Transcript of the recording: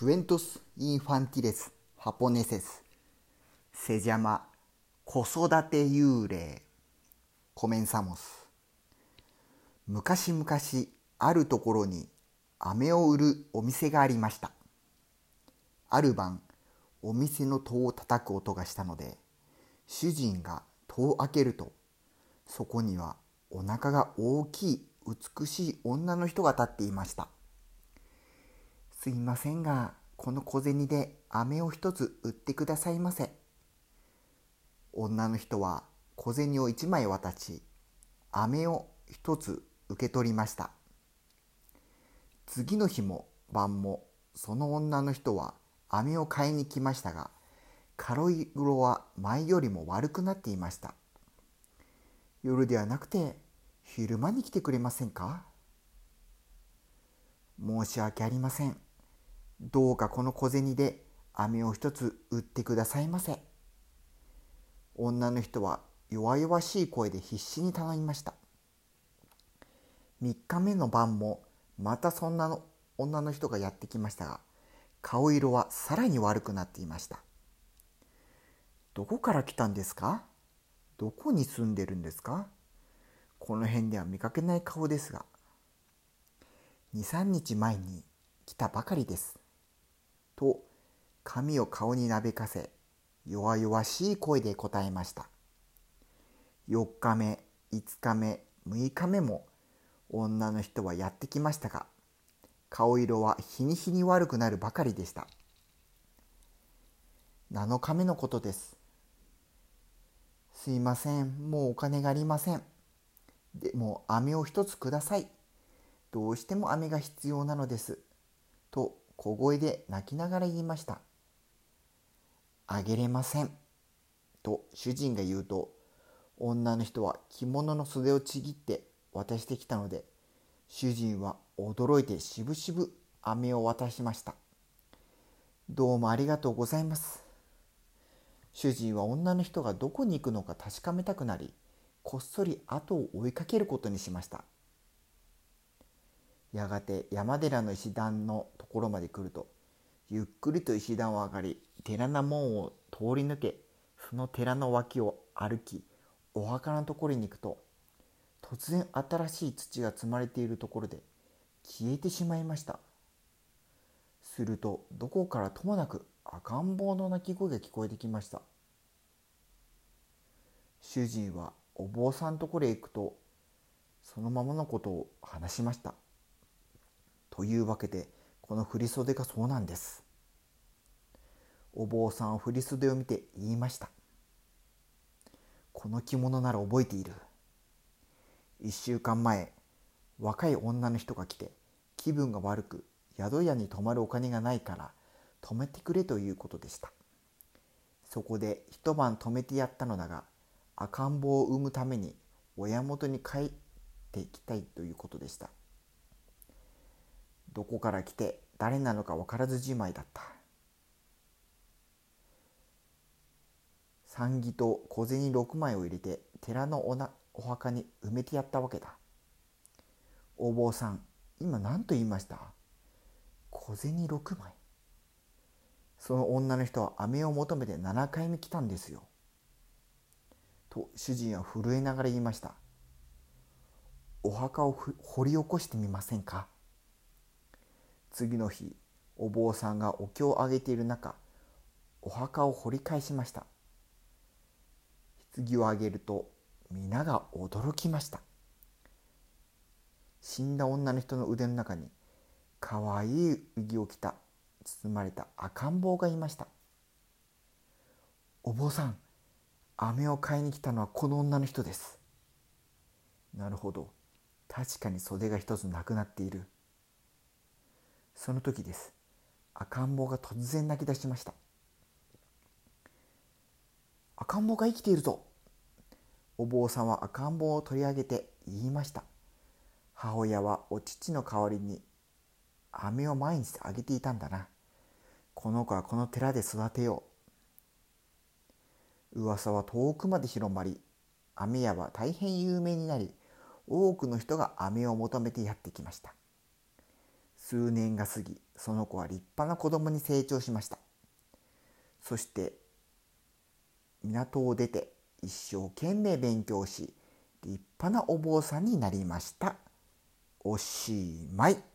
クエントス・インファンティレス・ハポネセスセジャマ子育て幽霊コメンサモス昔々あるところに飴を売るお店がありましたある晩お店の戸を叩く音がしたので主人が戸を開けるとそこにはお腹が大きい美しい女の人が立っていましたすいませんが、この小銭で飴を一つ売ってくださいませ。女の人は小銭を一枚渡し、飴を一つ受け取りました。次の日も晩もその女の人は飴を買いに来ましたが、カロイロは前よりも悪くなっていました。夜ではなくて昼間に来てくれませんか？申し訳ありません。どうかこの小銭で飴を一つ売ってくださいませ。女の人は弱々しい声で必死に頼みました。3日目の晩もまたそんなの女の人がやってきましたが、顔色はさらに悪くなっていました。どこから来たんですか？どこに住んでるんですか？この辺では見かけない顔ですが。2、3日前に来たばかりです。と髪を顔になびかせ弱々しい声で答えました。4日目5日目6日目も女の人はやってきましたが顔色は日に日に悪くなるばかりでした。7日目のことです。すいませんもうお金がありません。でも飴を一つください。どうしても飴が必要なのです。と小声で泣きながら言いました。あげれません。と主人が言うと、女の人は着物の袖をちぎって渡してきたので、主人は驚いてしぶしぶ飴を渡しました。どうもありがとうございます。主人は女の人がどこに行くのか確かめたくなり、こっそり後を追いかけることにしました。やがて山寺の石段のところまで来るとゆっくりと石段を上がり寺の門を通り抜けその寺の脇を歩きお墓のところに行くと突然新しい土が積まれているところで消えてしまいました。するとどこからともなく赤ん坊の鳴き声が聞こえてきました。主人はお坊さんところへ行くとそのままのことを話しました。というわけでこの振袖がそうなんです。お坊さんは振袖を見て言いました。この着物なら覚えている。一週間前、若い女の人が来て気分が悪く宿屋に泊まるお金がないから泊めてくれということでした。そこで一晩泊めてやったのだが赤ん坊を産むために親元に帰ってきたいということでした。どこから来て誰なのか分からずじまいだった。産儀と小銭6枚を入れて寺のおなお墓に埋めてやったわけだ。お坊さん今何と言いました？小銭6枚。その女の人は飴を求めて7回目来たんですよ。と主人は震えながら言いました。お墓を掘り起こしてみませんか？次の日お坊さんがお経をあげている中お墓を掘り返しました。棺をあげると皆が驚きました。死んだ女の人の腕の中にかわいい麦を着た包まれた赤ん坊がいました。お坊さん飴を買いに来たのはこの女の人です。なるほど。確かに袖が一つなくなっている。その時です。赤ん坊が突然泣き出しました。赤ん坊が生きているぞ。お坊さんは赤ん坊を取り上げて言いました。母親はお乳の代わりに飴を毎日あげていたんだな。この子はこの寺で育てよう。噂は遠くまで広まり飴屋は大変有名になり多くの人が飴を求めてやってきました。数年が過ぎその子は立派な子供に成長しました。そして港を出て一生懸命勉強し立派なお坊さんになりました。おしまい。